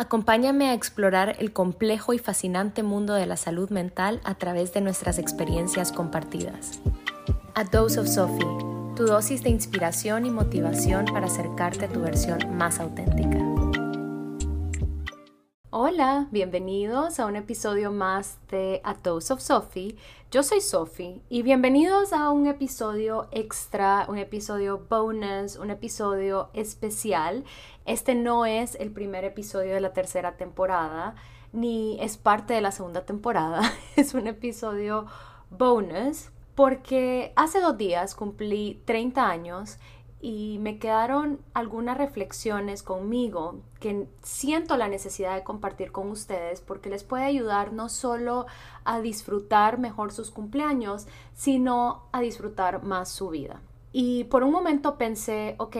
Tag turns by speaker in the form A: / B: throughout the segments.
A: Acompáñame a explorar el complejo y fascinante mundo de la salud mental a través de nuestras experiencias compartidas. A Dose of Sophie, tu dosis de inspiración y motivación para acercarte a tu versión más auténtica. Hola, bienvenidos a un episodio más de A Dose of Sophie. Yo soy Sophie y bienvenidos a un episodio extra, un episodio bonus, un episodio especial. Este no es el primer episodio de la tercera temporada, ni es parte de la segunda temporada. Es un episodio bonus porque hace dos días cumplí 30 años y me quedaron algunas reflexiones conmigo que siento la necesidad de compartir con ustedes porque les puede ayudar no solo a disfrutar mejor sus cumpleaños, sino a disfrutar más su vida. Y por un momento pensé, ok,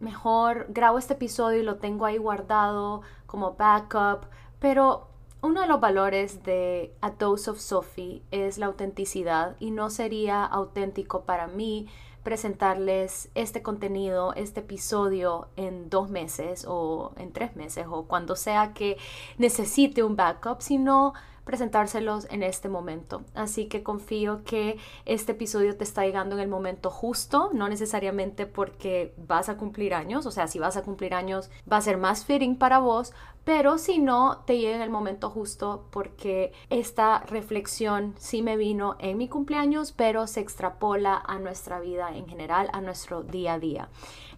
A: mejor grabo este episodio y lo tengo ahí guardado como backup, pero uno de los valores de A Dose of Sophie es la autenticidad y no sería auténtico para mí presentarles este contenido, este episodio en dos meses o en tres meses o cuando sea que necesite un backup, sino presentárselos en este momento. Así que confío que este episodio te está llegando en el momento justo, no necesariamente porque vas a cumplir años, o sea, si vas a cumplir años va a ser más fitting para vos, pero si no, te llega en el momento justo porque esta reflexión sí me vino en mi cumpleaños, pero se extrapola a nuestra vida en general, a nuestro día a día.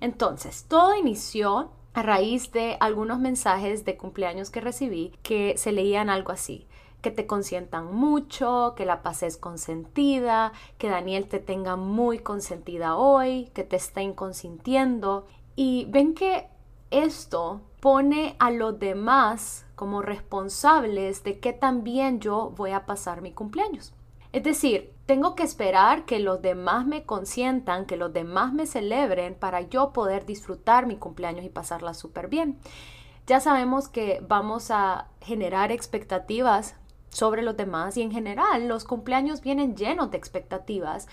A: Entonces, todo inició a raíz de algunos mensajes de cumpleaños que recibí que se leían algo así que te consientan mucho, que la pases consentida, que Daniel te tenga muy consentida hoy, que te estén consintiendo. Y ven que esto pone a los demás como responsables de que también yo voy a pasar mi cumpleaños. Es decir, tengo que esperar que los demás me consientan, que los demás me celebren para yo poder disfrutar mi cumpleaños y pasarla súper bien. Ya sabemos que vamos a generar expectativas sobre los demás y en general los cumpleaños vienen llenos de expectativas.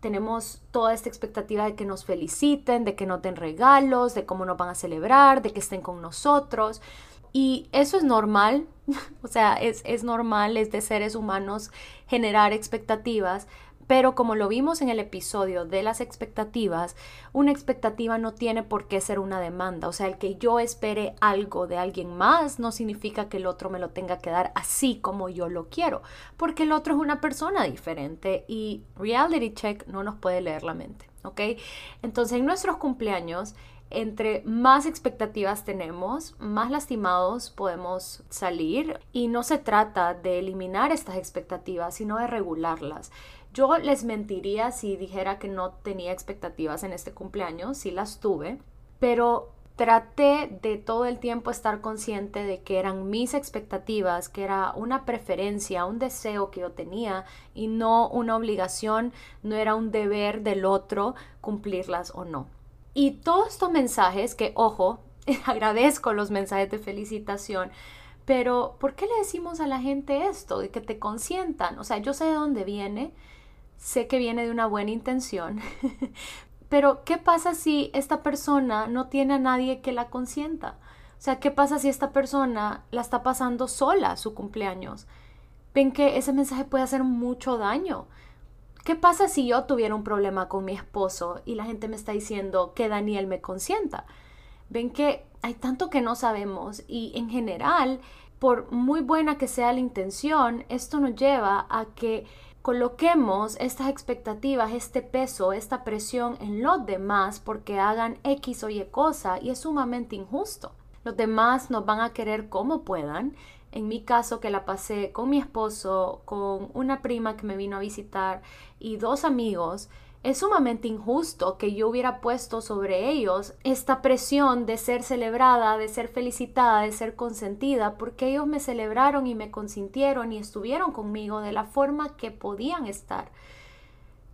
A: Tenemos toda esta expectativa de que nos feliciten, de que nos den regalos, de cómo nos van a celebrar, de que estén con nosotros. Y eso es normal, o sea, es, es normal, es de seres humanos generar expectativas, pero como lo vimos en el episodio de las expectativas, una expectativa no tiene por qué ser una demanda. O sea, el que yo espere algo de alguien más no significa que el otro me lo tenga que dar así como yo lo quiero, porque el otro es una persona diferente y reality check no nos puede leer la mente, ¿ok? Entonces, en nuestros cumpleaños, entre más expectativas tenemos, más lastimados podemos salir y no se trata de eliminar estas expectativas, sino de regularlas. Yo les mentiría si dijera que no tenía expectativas en este cumpleaños, sí las tuve, pero traté de todo el tiempo estar consciente de que eran mis expectativas, que era una preferencia, un deseo que yo tenía y no una obligación, no era un deber del otro cumplirlas o no. Y todos estos mensajes, que ojo, agradezco los mensajes de felicitación, pero ¿por qué le decimos a la gente esto? De que te consientan. O sea, yo sé de dónde viene, sé que viene de una buena intención, pero ¿qué pasa si esta persona no tiene a nadie que la consienta? O sea, ¿qué pasa si esta persona la está pasando sola su cumpleaños? Ven que ese mensaje puede hacer mucho daño. ¿Qué pasa si yo tuviera un problema con mi esposo y la gente me está diciendo que Daniel me consienta? Ven que hay tanto que no sabemos y en general, por muy buena que sea la intención, esto nos lleva a que coloquemos estas expectativas, este peso, esta presión en los demás porque hagan X o Y cosa y es sumamente injusto. Los demás nos van a querer como puedan. En mi caso, que la pasé con mi esposo, con una prima que me vino a visitar y dos amigos, es sumamente injusto que yo hubiera puesto sobre ellos esta presión de ser celebrada, de ser felicitada, de ser consentida, porque ellos me celebraron y me consintieron y estuvieron conmigo de la forma que podían estar.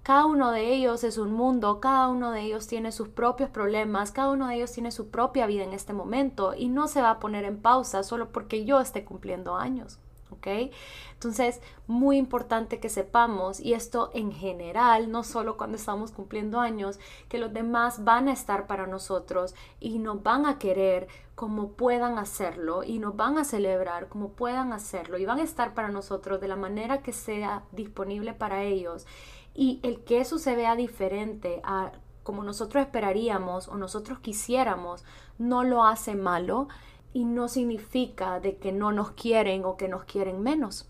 A: Cada uno de ellos es un mundo, cada uno de ellos tiene sus propios problemas, cada uno de ellos tiene su propia vida en este momento y no se va a poner en pausa solo porque yo esté cumpliendo años. ¿Ok? Entonces, muy importante que sepamos, y esto en general, no solo cuando estamos cumpliendo años, que los demás van a estar para nosotros y nos van a querer como puedan hacerlo y nos van a celebrar como puedan hacerlo y van a estar para nosotros de la manera que sea disponible para ellos y el que eso se vea diferente a como nosotros esperaríamos o nosotros quisiéramos no lo hace malo y no significa de que no nos quieren o que nos quieren menos,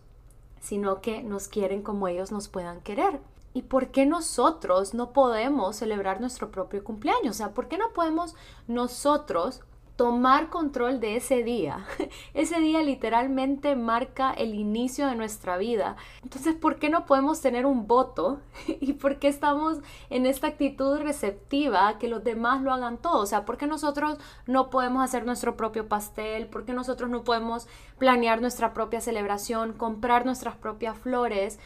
A: sino que nos quieren como ellos nos puedan querer. ¿Y por qué nosotros no podemos celebrar nuestro propio cumpleaños? O sea, ¿por qué no podemos nosotros tomar control de ese día. Ese día literalmente marca el inicio de nuestra vida. Entonces, ¿por qué no podemos tener un voto? ¿Y por qué estamos en esta actitud receptiva que los demás lo hagan todo? O sea, ¿por qué nosotros no podemos hacer nuestro propio pastel? ¿Por qué nosotros no podemos planear nuestra propia celebración, comprar nuestras propias flores?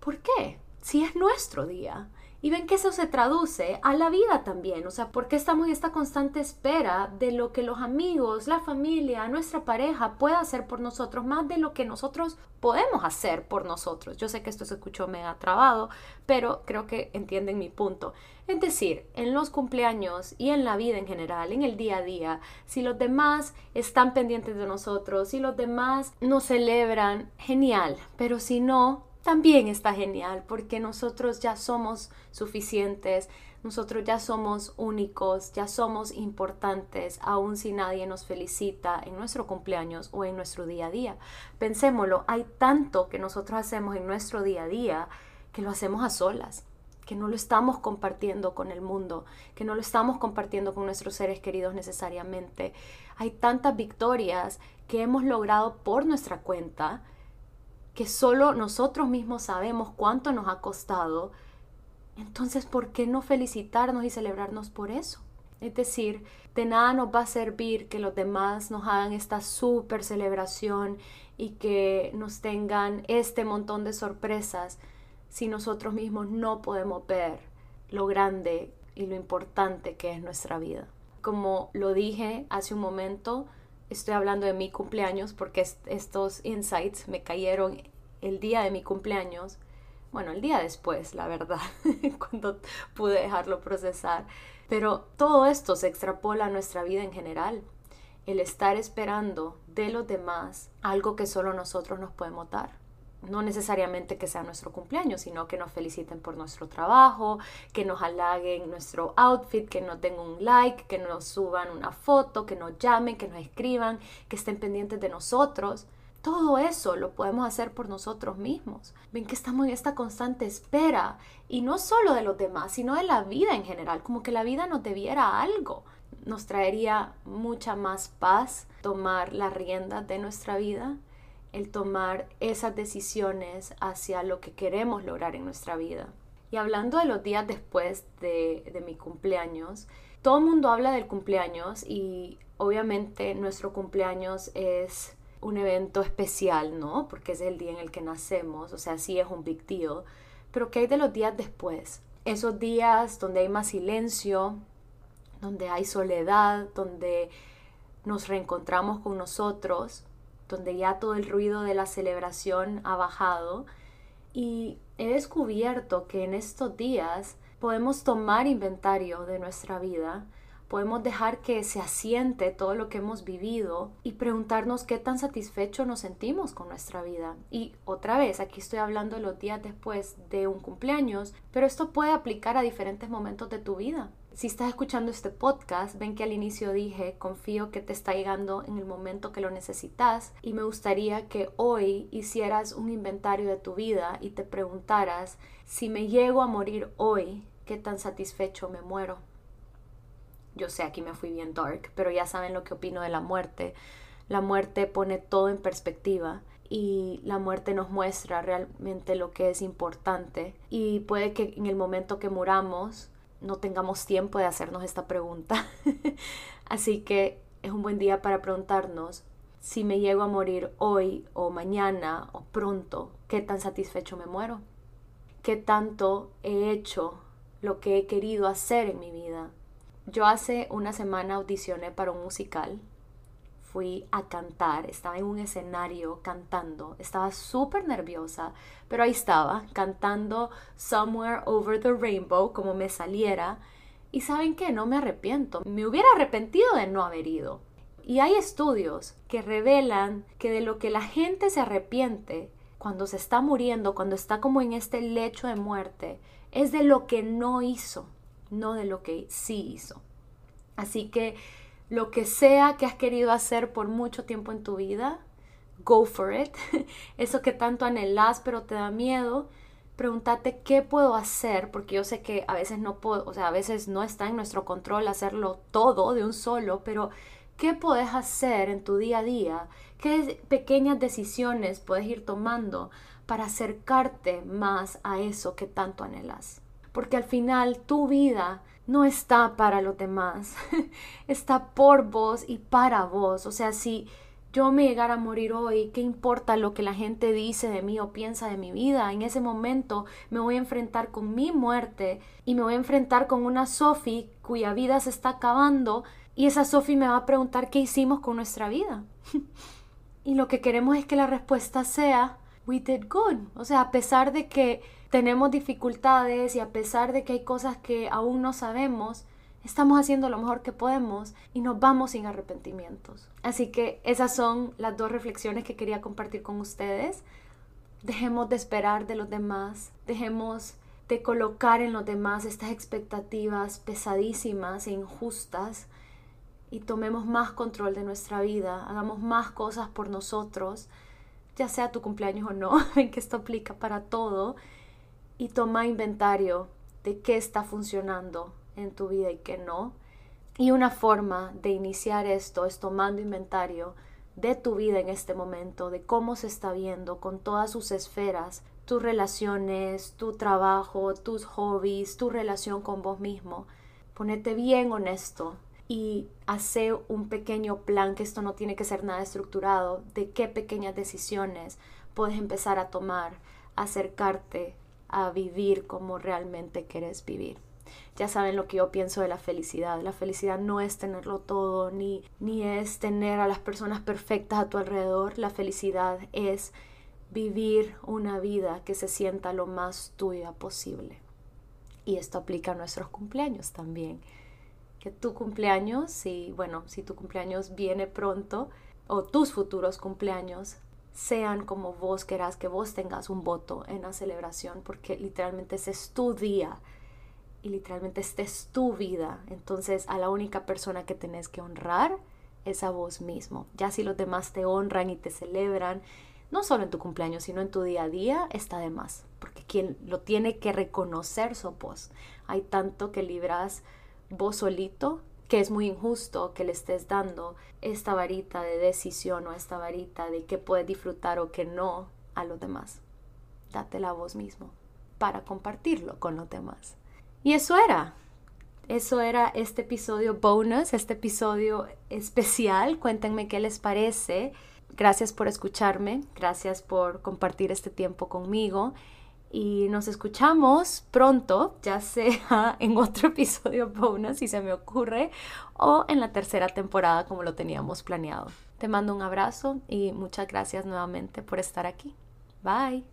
A: ¿Por qué? Si es nuestro día. Y ven que eso se traduce a la vida también, o sea, porque estamos en esta constante espera de lo que los amigos, la familia, nuestra pareja pueda hacer por nosotros, más de lo que nosotros podemos hacer por nosotros. Yo sé que esto se escuchó mega trabado, pero creo que entienden mi punto. Es decir, en los cumpleaños y en la vida en general, en el día a día, si los demás están pendientes de nosotros, si los demás nos celebran, genial, pero si no, también está genial porque nosotros ya somos suficientes, nosotros ya somos únicos, ya somos importantes, aun si nadie nos felicita en nuestro cumpleaños o en nuestro día a día. Pensémoslo, hay tanto que nosotros hacemos en nuestro día a día que lo hacemos a solas que no lo estamos compartiendo con el mundo, que no lo estamos compartiendo con nuestros seres queridos necesariamente. Hay tantas victorias que hemos logrado por nuestra cuenta que solo nosotros mismos sabemos cuánto nos ha costado, entonces ¿por qué no felicitarnos y celebrarnos por eso? Es decir, de nada nos va a servir que los demás nos hagan esta súper celebración y que nos tengan este montón de sorpresas si nosotros mismos no podemos ver lo grande y lo importante que es nuestra vida. Como lo dije hace un momento, estoy hablando de mi cumpleaños porque estos insights me cayeron el día de mi cumpleaños, bueno, el día después, la verdad, cuando pude dejarlo procesar. Pero todo esto se extrapola a nuestra vida en general. El estar esperando de los demás algo que solo nosotros nos podemos dar. No necesariamente que sea nuestro cumpleaños, sino que nos feliciten por nuestro trabajo, que nos halaguen nuestro outfit, que nos den un like, que nos suban una foto, que nos llamen, que nos escriban, que estén pendientes de nosotros. Todo eso lo podemos hacer por nosotros mismos. Ven que estamos en esta constante espera y no solo de los demás, sino de la vida en general, como que la vida nos debiera algo. Nos traería mucha más paz tomar la rienda de nuestra vida, el tomar esas decisiones hacia lo que queremos lograr en nuestra vida. Y hablando de los días después de, de mi cumpleaños, todo el mundo habla del cumpleaños y obviamente nuestro cumpleaños es un evento especial, ¿no? Porque es el día en el que nacemos, o sea, sí es un big deal. Pero ¿qué hay de los días después? Esos días donde hay más silencio, donde hay soledad, donde nos reencontramos con nosotros, donde ya todo el ruido de la celebración ha bajado. Y he descubierto que en estos días podemos tomar inventario de nuestra vida podemos dejar que se asiente todo lo que hemos vivido y preguntarnos qué tan satisfecho nos sentimos con nuestra vida. Y otra vez, aquí estoy hablando de los días después de un cumpleaños, pero esto puede aplicar a diferentes momentos de tu vida. Si estás escuchando este podcast, ven que al inicio dije, confío que te está llegando en el momento que lo necesitas y me gustaría que hoy hicieras un inventario de tu vida y te preguntaras, si me llego a morir hoy, ¿qué tan satisfecho me muero? yo sé, aquí me fui bien dark, pero ya saben lo que opino de la muerte. La muerte pone todo en perspectiva y la muerte nos muestra realmente lo que es importante y puede que en el momento que muramos no tengamos tiempo de hacernos esta pregunta. Así que es un buen día para preguntarnos si me llego a morir hoy o mañana o pronto, ¿qué tan satisfecho me muero? ¿Qué tanto he hecho lo que he querido hacer en mi vida? Yo hace una semana audicioné para un musical. Fui a cantar, estaba en un escenario cantando, estaba súper nerviosa, pero ahí estaba, cantando Somewhere Over the Rainbow, como me saliera. Y saben que no me arrepiento, me hubiera arrepentido de no haber ido. Y hay estudios que revelan que de lo que la gente se arrepiente cuando se está muriendo, cuando está como en este lecho de muerte, es de lo que no hizo, no de lo que sí hizo. Así que lo que sea que has querido hacer por mucho tiempo en tu vida, go for it. Eso que tanto anhelas pero te da miedo, pregúntate qué puedo hacer, porque yo sé que a veces no puedo, o sea, a veces no está en nuestro control hacerlo todo de un solo, pero ¿qué puedes hacer en tu día a día? ¿Qué pequeñas decisiones puedes ir tomando para acercarte más a eso que tanto anhelas? Porque al final tu vida no está para los demás, está por vos y para vos. O sea, si yo me llegara a morir hoy, ¿qué importa lo que la gente dice de mí o piensa de mi vida? En ese momento me voy a enfrentar con mi muerte y me voy a enfrentar con una Sophie cuya vida se está acabando y esa Sophie me va a preguntar qué hicimos con nuestra vida. y lo que queremos es que la respuesta sea, we did good. O sea, a pesar de que tenemos dificultades y a pesar de que hay cosas que aún no sabemos, estamos haciendo lo mejor que podemos y nos vamos sin arrepentimientos. Así que esas son las dos reflexiones que quería compartir con ustedes. Dejemos de esperar de los demás, dejemos de colocar en los demás estas expectativas pesadísimas e injustas y tomemos más control de nuestra vida, hagamos más cosas por nosotros, ya sea tu cumpleaños o no, en que esto aplica para todo, y toma inventario de qué está funcionando en tu vida y qué no. Y una forma de iniciar esto es tomando inventario de tu vida en este momento, de cómo se está viendo con todas sus esferas, tus relaciones, tu trabajo, tus hobbies, tu relación con vos mismo. Ponete bien honesto y hace un pequeño plan, que esto no tiene que ser nada estructurado, de qué pequeñas decisiones puedes empezar a tomar, acercarte a vivir como realmente quieres vivir. Ya saben lo que yo pienso de la felicidad. La felicidad no es tenerlo todo, ni, ni es tener a las personas perfectas a tu alrededor. La felicidad es vivir una vida que se sienta lo más tuya posible. Y esto aplica a nuestros cumpleaños también. Que tu cumpleaños, si, bueno, si tu cumpleaños viene pronto, o tus futuros cumpleaños, sean como vos querás, que vos tengas un voto en la celebración, porque literalmente ese es tu día y literalmente esta es tu vida. Entonces a la única persona que tenés que honrar es a vos mismo. Ya si los demás te honran y te celebran, no solo en tu cumpleaños, sino en tu día a día, está de más. Porque quien lo tiene que reconocer sos vos. Hay tanto que libras vos solito que es muy injusto que le estés dando esta varita de decisión o esta varita de qué puedes disfrutar o qué no a los demás. Dátela a vos mismo para compartirlo con los demás. Y eso era. Eso era este episodio bonus, este episodio especial. Cuéntenme qué les parece. Gracias por escucharme, gracias por compartir este tiempo conmigo y nos escuchamos pronto, ya sea en otro episodio bonus si se me ocurre o en la tercera temporada como lo teníamos planeado. Te mando un abrazo y muchas gracias nuevamente por estar aquí. Bye.